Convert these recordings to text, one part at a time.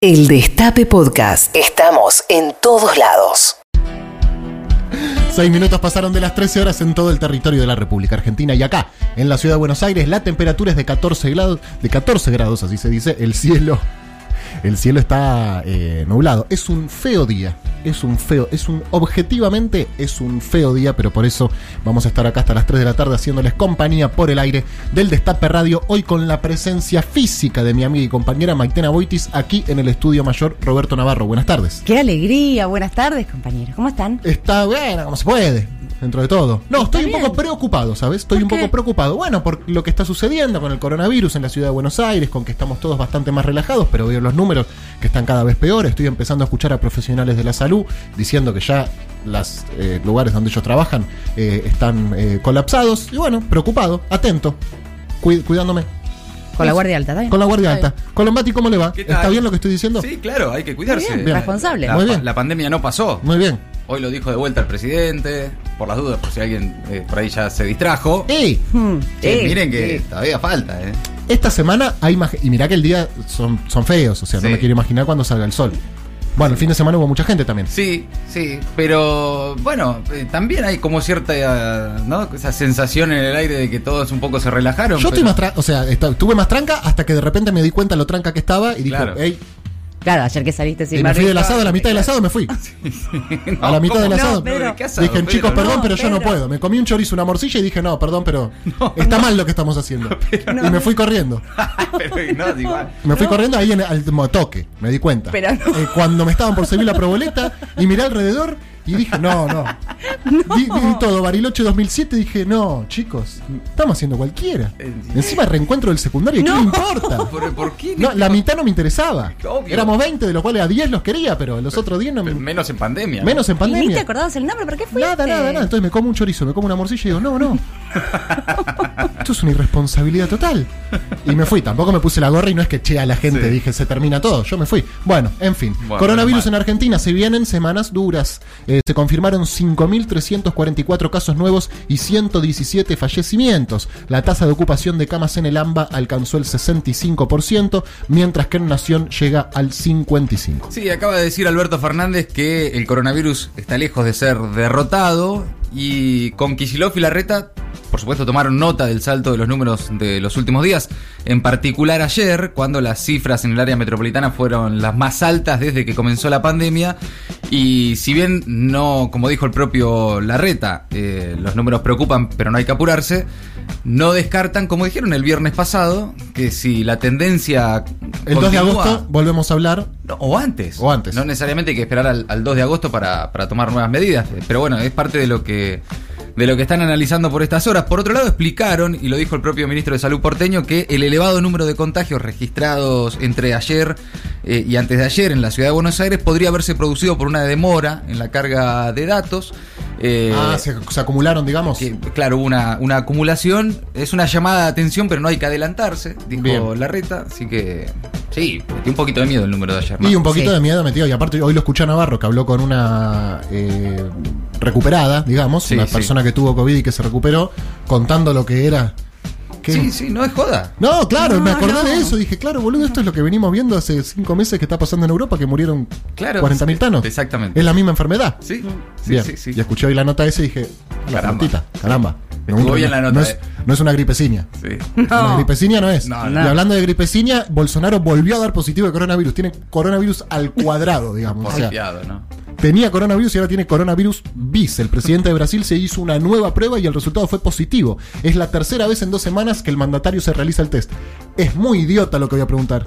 El Destape Podcast. Estamos en todos lados. Seis minutos pasaron de las 13 horas en todo el territorio de la República Argentina y acá, en la ciudad de Buenos Aires, la temperatura es de 14 grados, de 14 grados, así se dice, el cielo, el cielo está eh, nublado. Es un feo día, es un feo, es un, objetivamente es un feo día, pero por eso vamos a estar acá hasta las 3 de la tarde haciéndoles compañía por el aire del Destape Radio, hoy con la presencia física de mi amiga y compañera Maitena Boitis, aquí en el estudio mayor Roberto Navarro. Buenas tardes. Qué alegría, buenas tardes compañeros, ¿cómo están? Está bueno, como se puede, dentro de todo. No, estoy un poco preocupado, ¿sabes? Estoy ¿Por un poco preocupado. Bueno, por lo que está sucediendo con el coronavirus en la ciudad de Buenos Aires, con que estamos todos bastante más relajados, pero veo los números que están cada vez peores. Estoy empezando a escuchar a profesionales de la salud diciendo que ya los lugares donde ellos trabajan eh, están eh, colapsados. Y bueno, preocupado, atento, cu- cuidándome. Con la guardia alta, ¿está bien? Con la guardia alta. Colombati, ¿cómo le va? ¿Está bien lo que estoy diciendo? Sí, claro, hay que cuidarse. Muy bien, Bien. responsable. La, Muy pa- bien. la pandemia no pasó. Muy bien. Hoy lo dijo de vuelta el presidente, por las dudas, por si alguien eh, por ahí ya se distrajo. ¡Ey! Hmm, Che, sí, miren que todavía falta, ¿eh? Esta semana hay más. Y mirá que el día son, son feos, o sea, no Sí. me quiero imaginar cuando salga el sol. Bueno, el fin de semana hubo mucha gente también. Sí, sí, pero bueno, eh, también hay como cierta, ¿no? Esa sensación en el aire de que todos un poco se relajaron. Yo estoy pero- más tranca, o sea, esta- tuve más tranca hasta que de repente me di cuenta lo tranca que estaba y dije, Claro. hey, Claro, ayer que saliste sin y me fui del asado, a la mitad del asado me fui. No, a la mitad ¿cómo del no? asado. Pedro. ¿Qué asado, Dije, Pedro? chicos, perdón, no, pero yo no puedo. Me comí un chorizo, una morcilla y dije, no, perdón, pero está mal lo que estamos haciendo. Y me fui corriendo. Pero no, igual. Me fui corriendo ahí en, al motoque, me di cuenta. Pero no. Eh, cuando me estaban por servir la proboleta y miré alrededor y dije, no, no. Di, di todo, Bariloche 2007, dije, no, chicos, estamos haciendo cualquiera. Encima reencuentro del secundario, ¿qué No. me importa? ¿Por, por qué? No, la mitad no me interesaba. Obvio. Éramos 20, de los cuales a 10 los quería, pero los otros 10 no me... Menos en pandemia. Menos en ¿Y ni te pandemia. acordabas el nombre? ¿Por qué fuiste? Nada, nada, nada. Entonces me como un chorizo, me como una morcilla y digo, no, no. Esto es una irresponsabilidad total. Y me fui. Tampoco me puse la gorra y no es que eché a la gente, Sí. dije, se termina todo. Yo me fui. Bueno, en fin. Bueno, Coronavirus en Argentina. Se vienen semanas duras. Eh, se confirmaron 5.344 casos nuevos y 117 fallecimientos. La tasa de ocupación de camas en el AMBA alcanzó el 65%, mientras que en Nación llega al 55%. Sí, acaba de decir Alberto Fernández que el coronavirus está lejos de ser derrotado y con Kicillof y Larreta, por supuesto, tomaron nota del salto de los números de los últimos días, en particular ayer, cuando las cifras en el área metropolitana fueron las más altas desde que comenzó la pandemia y si bien no, como dijo el propio Larreta, eh, los números preocupan, pero no hay que apurarse, no descartan, como dijeron el viernes pasado, que si la tendencia... El 2 de continúa- agosto volvemos a hablar. no, o antes. O antes. No necesariamente hay que esperar al, al 2 de agosto para, para tomar nuevas medidas. Pero bueno, es parte de lo que de lo que están analizando por estas horas. Por otro lado, explicaron, y lo dijo el propio ministro de Salud porteño, que el elevado número de contagios registrados entre ayer eh, y antes de ayer en la ciudad de Buenos Aires podría haberse producido por una demora en la carga de datos. Eh, ah, se, se acumularon, digamos. que, claro, hubo una, una acumulación. Es una llamada de atención, pero no hay que adelantarse, dijo Bien. Larreta. Así que, sí, metió un poquito de miedo el número de ayer. ¿no? Y un poquito Sí. de miedo metido. Y aparte, hoy lo escuché a Navarro, que habló con una eh, recuperada, digamos, Sí, una sí. persona que tuvo COVID y que se recuperó, contando lo que era. ¿Qué? Sí, sí, no es joda. No, claro, No, me acordé no. de eso. Dije, claro, boludo, esto es lo que venimos viendo hace cinco meses que está pasando en Europa, que murieron Claro. 40.000 tanos. Exactamente. Es la misma enfermedad. Sí, sí, bien. sí, sí. Y escuché hoy la nota esa y dije, la Caramba. caramba. Estuvo un- bien la nota, no, es, eh. no es una gripeciña. Sí. Una gripeciña no es. No, y no. hablando de gripeciña, Bolsonaro volvió a dar positivo de coronavirus. Tiene coronavirus al cuadrado, digamos. O sea, ¿no? Tenía coronavirus y ahora tiene coronavirus bis. El presidente de Brasil se hizo una nueva prueba y el resultado fue positivo. Es la tercera vez en dos semanas que el mandatario se realiza el test. Es muy idiota lo que voy a preguntar.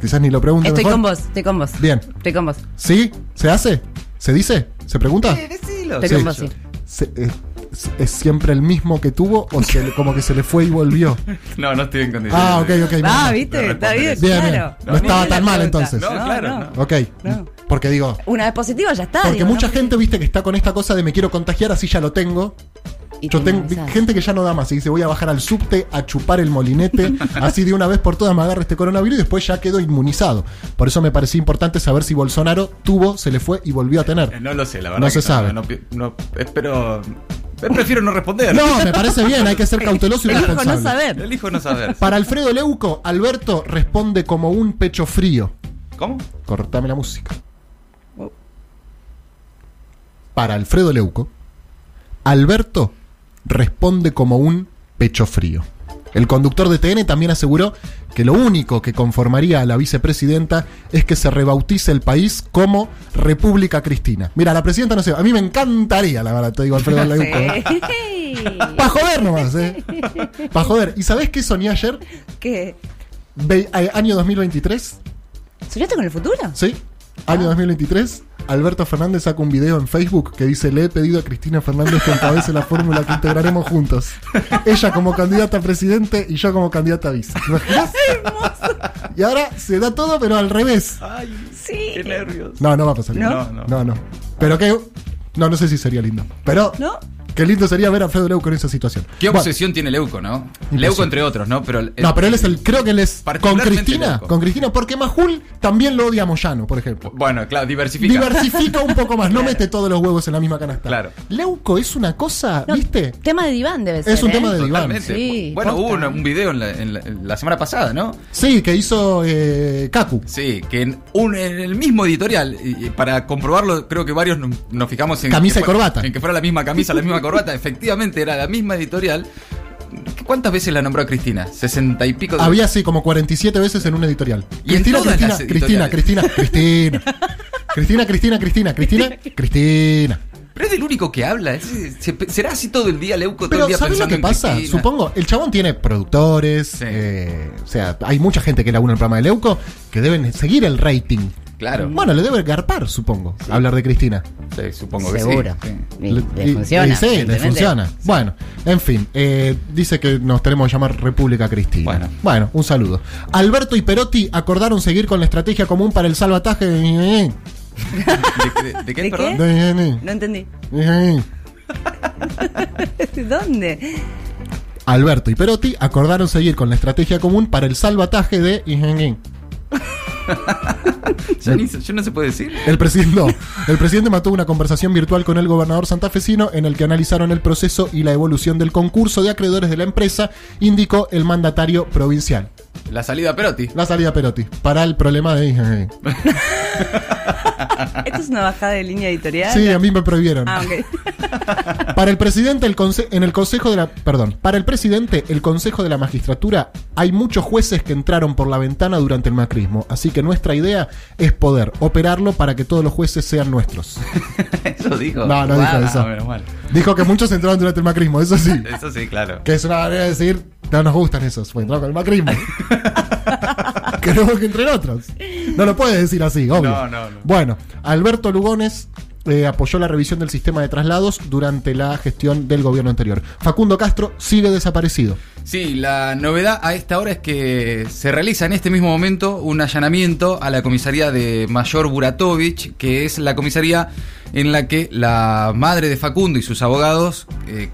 Quizás ni lo pregunte Estoy mejor. con vos, estoy con vos. Bien. Estoy con vos. ¿Sí? ¿Se hace? ¿Se dice? ¿Se pregunta? Estoy Sí. con vos, sí. Se- eh, ¿Es, es siempre el mismo que tuvo o se le- como que se le fue y volvió? No, no estoy en condiciones. Ah, ok, ok. Ah, viste, no está bien. Bien, claro. No estaba tan mal, entonces. No, claro, no. Ok. Porque digo, Una vez positivo ya está. porque digo, mucha no- gente, viste, que está con esta cosa de me quiero contagiar, así ya lo tengo. y Yo te tengo gente que ya no da más y dice voy a bajar al subte a chupar el molinete, así de una vez por todas me agarra este coronavirus y después ya quedo inmunizado. Por eso me parecía importante saber si Bolsonaro tuvo, se le fue y volvió a Eh, tener. No lo sé, la verdad. No se sabe. No, espero. eh, Prefiero no responder. No, me parece bien, hay que ser cauteloso y Elijo responsable. no saber. Elijo no saber. Para Alfredo Leuco, Alberto responde como un pecho frío. ¿Cómo? Cortame la música. Para Alfredo Leuco, Alberto responde como un pecho frío. El conductor de TN también aseguró que lo único que conformaría a la vicepresidenta es que se rebautice el país como República Cristina. Mira, la presidenta no sé, a mí me encantaría, la verdad, te digo Alfredo Leuco. ¿eh? Para joder nomás, ¿eh? Para joder. ¿Y sabés qué soñé ayer? ¿Qué? Ve- eh, año 2023. ¿Soñaste con el futuro? Sí, año 2023. Alberto Fernández saca un video en Facebook que dice: Le he pedido a Cristina Fernández que encabece la fórmula que integraremos juntos. Ella como candidata a presidente y yo como candidata a vice. Y ahora se da todo, pero al revés. Sí. Qué nervios. No, no va a pasar. ¿No? No, no. No, no. Pero que. No, no sé si sería lindo. Pero. ¿No? Qué lindo sería ver a Alfredo Leuco en esa situación. Qué Bueno, obsesión tiene Leuco, ¿no? Leuco entre otros, ¿no? Pero el- no, pero él es el. Creo que él es. Con Cristina. Leuco. Con Cristina, porque Majul también lo odia a Moyano, por ejemplo. Bueno, claro, diversifica. Diversifica un poco más, no mete todos los huevos en la misma canasta. Claro. Leuco es una cosa, No, ¿viste? Tema de diván debe ser. Es un ¿eh? tema de diván. Totalmente. Sí, bueno, hubo un video en la, en la- en la semana pasada, ¿no? Sí, que hizo eh, Kaku. Sí, que en, un, en el mismo editorial, y, y para comprobarlo, creo que varios nos, nos fijamos en. Camisa y fuera- corbata. En que fuera la misma camisa, la misma corbata. Efectivamente, era la misma editorial. ¿Cuántas veces la nombró Cristina? ¿60 y pico de Había así como 47 veces en un editorial. Y Cristina, Cristina, Cristina. Cristina, Cristina. Cristina, Cristina, Cristina, Cristina, Cristina. Pero es el único que habla. será así todo el día, Leuco, todo Pero el día ¿sabes lo que pasa? Supongo, el chabón tiene productores, eh, o sea, hay mucha gente que labura en el programa de Leuco que deben seguir el rating. Claro. Bueno, le debe garpar, supongo, hablar de Cristina. Sí, supongo que Seguro. sí. sí. Y Le- funciona. y sí, le funciona. Bueno, en fin, eh, dice que nos tenemos que llamar República Cristina. Bueno. un saludo. Alberto y Perotti acordaron seguir con la estrategia común para el salvataje de... ¿De, de- de qué, ¿De perdón? qué? de- No entendí. de- ¿Dónde? Alberto y Perotti acordaron seguir con la estrategia común para el salvataje de... No se puede decir. El presidente, el presidente mantuvo una conversación virtual con el gobernador santafesino en el que analizaron el proceso y la evolución del concurso de acreedores de la empresa, indicó el mandatario provincial. La salida a Perotti. La salida Perotti para el problema de... ¿Esto es una bajada de línea editorial? Sí, a mí me prohibieron. Ah, ok. Para el presidente, el conse- en el Consejo de la. Perdón. Para el presidente, el Consejo de la Magistratura, hay muchos jueces que entraron por la ventana durante el macrismo. Así que nuestra idea es poder operarlo para que todos los jueces sean nuestros. Eso dijo. No, no dijo eso. menos mal. Dijo que muchos entraron durante el macrismo, eso sí. Eso sí, claro. Que es una manera de decir, no nos gustan esos, fue entrado con el macrismo. Queremos que entren otros. No lo puede decir así, obvio. No, no, no. Bueno, Alberto Lugones eh, apoyó la revisión del sistema de traslados durante la gestión del gobierno anterior. Facundo Castro sigue desaparecido. Sí, la novedad a esta hora es que se realiza en este mismo momento un allanamiento a la comisaría de Mayor Buratovich, que es la comisaría en la que la madre de Facundo y sus abogados eh,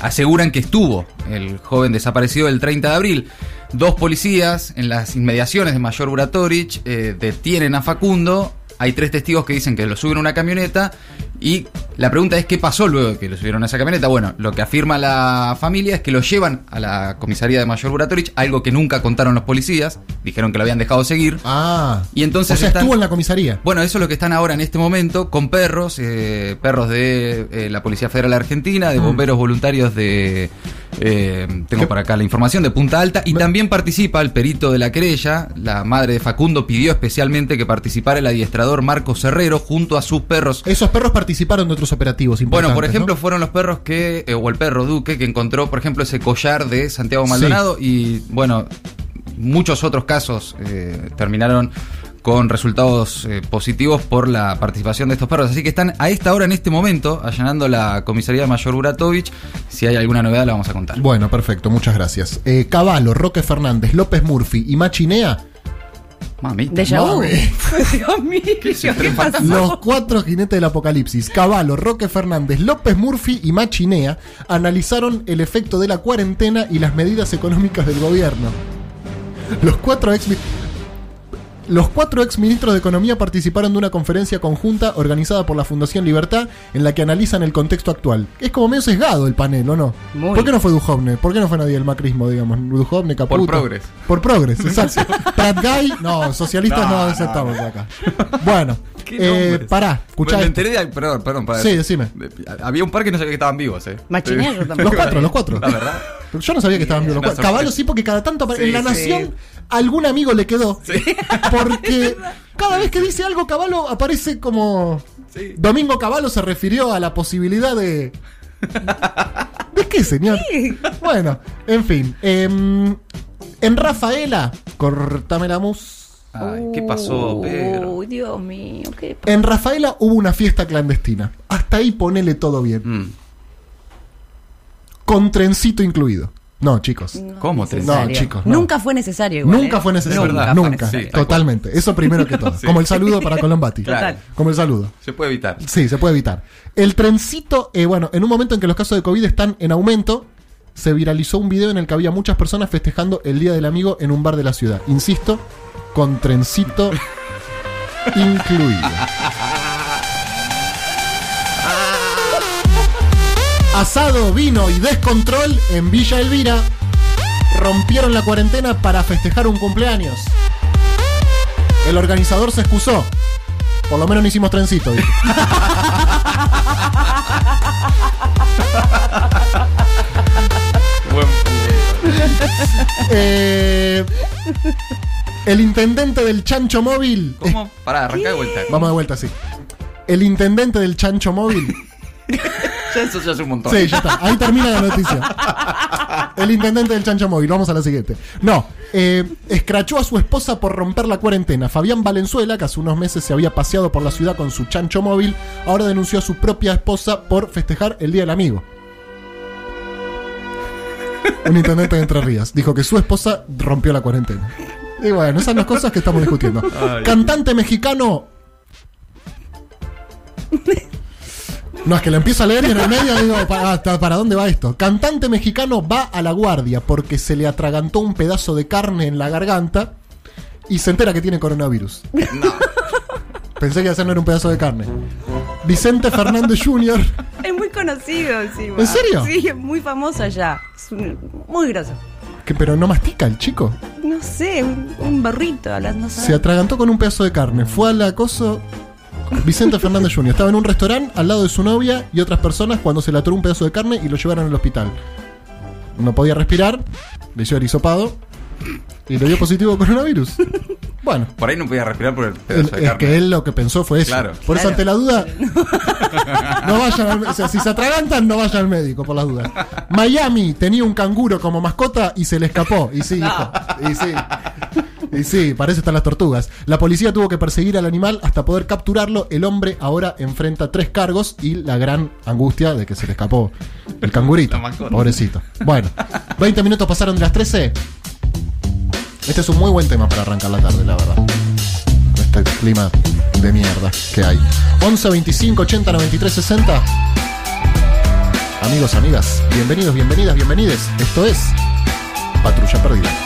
aseguran que estuvo el joven desaparecido el 30 de abril. Dos policías en las inmediaciones de Mayor Buratovich eh, detienen a Facundo. Hay tres testigos que dicen que lo suben a una camioneta y la pregunta es qué pasó luego de que lo subieron a esa camioneta. Bueno, lo que afirma la familia es que lo llevan a la comisaría de Mayor Buratorich, algo que nunca contaron los policías. Dijeron que lo habían dejado seguir. Ah. Y entonces o sea, están- estuvo en la comisaría. Bueno, eso es lo que están ahora en este momento con perros, eh, perros de eh, la Policía Federal Argentina, de Mm. bomberos voluntarios de... eh, tengo para acá la información de Punta Alta y también participa el perito de la querella. La madre de Facundo pidió especialmente que participara el adiestrador Marcos Herrero junto a sus perros Esos perros participaron de otros operativos importantes. bueno, por ejemplo, ¿no? fueron los perros que, eh, o el perro Duque, que encontró, por ejemplo, ese collar de Santiago Maldonado y, bueno, muchos otros casos eh, terminaron con resultados eh, positivos por la participación de estos perros. Así que están a esta hora, en este momento, allanando la comisaría de Mayor Buratovich. Si hay alguna novedad, la vamos a contar. Bueno, perfecto, muchas gracias. Eh, Caballo, Roque Fernández, López Murphy y Machinea, Mami. Mami. Dios mío, ¿qué pasó? los cuatro jinetes del apocalipsis, Caballo, Roque Fernández, López Murphy y Machinea, analizaron el efecto de la cuarentena y las medidas económicas del gobierno. Los cuatro ex... Los cuatro ex ministros de Economía participaron de una conferencia conjunta organizada por la Fundación Libertad en la que analizan el contexto actual. Es como medio sesgado el panel, ¿o no? Muy. ¿Por qué no fue Duhovne? ¿Por qué no fue nadie del macrismo, digamos? Duhovne, Caputo. Por progres. Por progres, exacto. Pat Guy, no, socialistas no, No, no, aceptamos acá. Bueno, ¿Qué eh, pará, escuchá Me, me esto. enteré de. Perdón, perdón. para- Sí, decime. de- Había un par que no sabía que estaban vivos, ¿eh? Machinero también. Los cuatro, los cuatro. La verdad. Yo no sabía que estaban vivos los cuatro. Caballo sí, porque cada tanto Sí, en La sí. Algún amigo le quedó. Porque cada vez que dice algo Caballo aparece como. Sí. Domingo Caballo se refirió a la posibilidad de. ¿De qué, señor? Bueno, en fin. em, en Rafaela, cortame la mus. Ay, ¿qué pasó, Pedro? Uy, Dios mío, ¿qué pasó? En Rafaela hubo una fiesta clandestina. Hasta ahí ponele todo bien. Mm. Con trencito incluido. No, chicos. No ¿Cómo necesario. No, chicos, no. Nunca fue necesario igual. Nunca ¿eh? fue necesario. Nunca. Sí. Totalmente. Eso primero que todo. Sí. Como el saludo para Colombati. Total. Como el saludo. Se puede evitar. Sí, se puede evitar. El trencito, eh, bueno, en un momento en que los casos de COVID están en aumento, se viralizó un video en el que había muchas personas festejando el Día del Amigo en un bar de la ciudad. Insisto, con trencito incluido. Asado, vino y descontrol en Villa Elvira rompieron la cuarentena para festejar un cumpleaños. El organizador se excusó. Por lo menos no hicimos trencito. dijo. Eh, el intendente del chancho móvil. ¿Cómo? Pará, arranca de vuelta. Vamos de vuelta, sí. El intendente del chancho móvil. Ya eso ya es un montón. Sí, ya está. Ahí termina la noticia. El intendente del chancho móvil. Vamos a la siguiente. No. eh, escrachó a su esposa por romper la cuarentena. Fabián Valenzuela, que hace unos meses se había paseado por la ciudad con su chancho móvil, ahora denunció a su propia esposa por festejar el Día del Amigo. Un intendente de Entre Ríos dijo que su esposa rompió la cuarentena. Y bueno, esas son las cosas que estamos discutiendo. Ay. Cantante mexicano. No, es que lo empiezo a leer y en el medio digo, ¿para, hasta- ¿para dónde va esto? Cantante mexicano va a la guardia porque se le atragantó un pedazo de carne en la garganta y se entera que tiene coronavirus. No. Pensé que hacer no era un pedazo de carne. Vicente Fernández Jr. Es muy conocido encima. ¿En serio? Sí, es muy famoso allá. Es un- muy grosso. Que, pero no mastica el chico. No sé, un, un berrito hablando. Se atragantó con un pedazo de carne. Fue al acoso. Vicente Fernández Jr. estaba en un restaurante al lado de su novia y otras personas cuando se le atoró un pedazo de carne y lo llevaron al hospital. No podía respirar, le hizo el hisopado y le dio positivo coronavirus. Bueno, Por ahí no podía respirar por el el- pedazo de es carne. que él lo que pensó fue eso. Claro. Por eso, Claro. ante la duda, no vayan al, o sea, si se atragantan, no vayan al médico, por las dudas. Miami tenía un canguro como mascota y se le escapó. Y sí, hijo, y sí. Y sí, para eso están las tortugas. La policía tuvo que perseguir al animal hasta poder capturarlo. El hombre ahora enfrenta tres cargos y la gran angustia de que se le escapó el cangurito. Pobrecito. Bueno, 20 minutos pasaron de las 13. Este es un muy buen tema para arrancar la tarde, la verdad. Este clima de mierda que hay. 11 25 80 93 60. Amigos, amigas, bienvenidos, bienvenidas, bienvenides. Esto es Patrulla Perdida.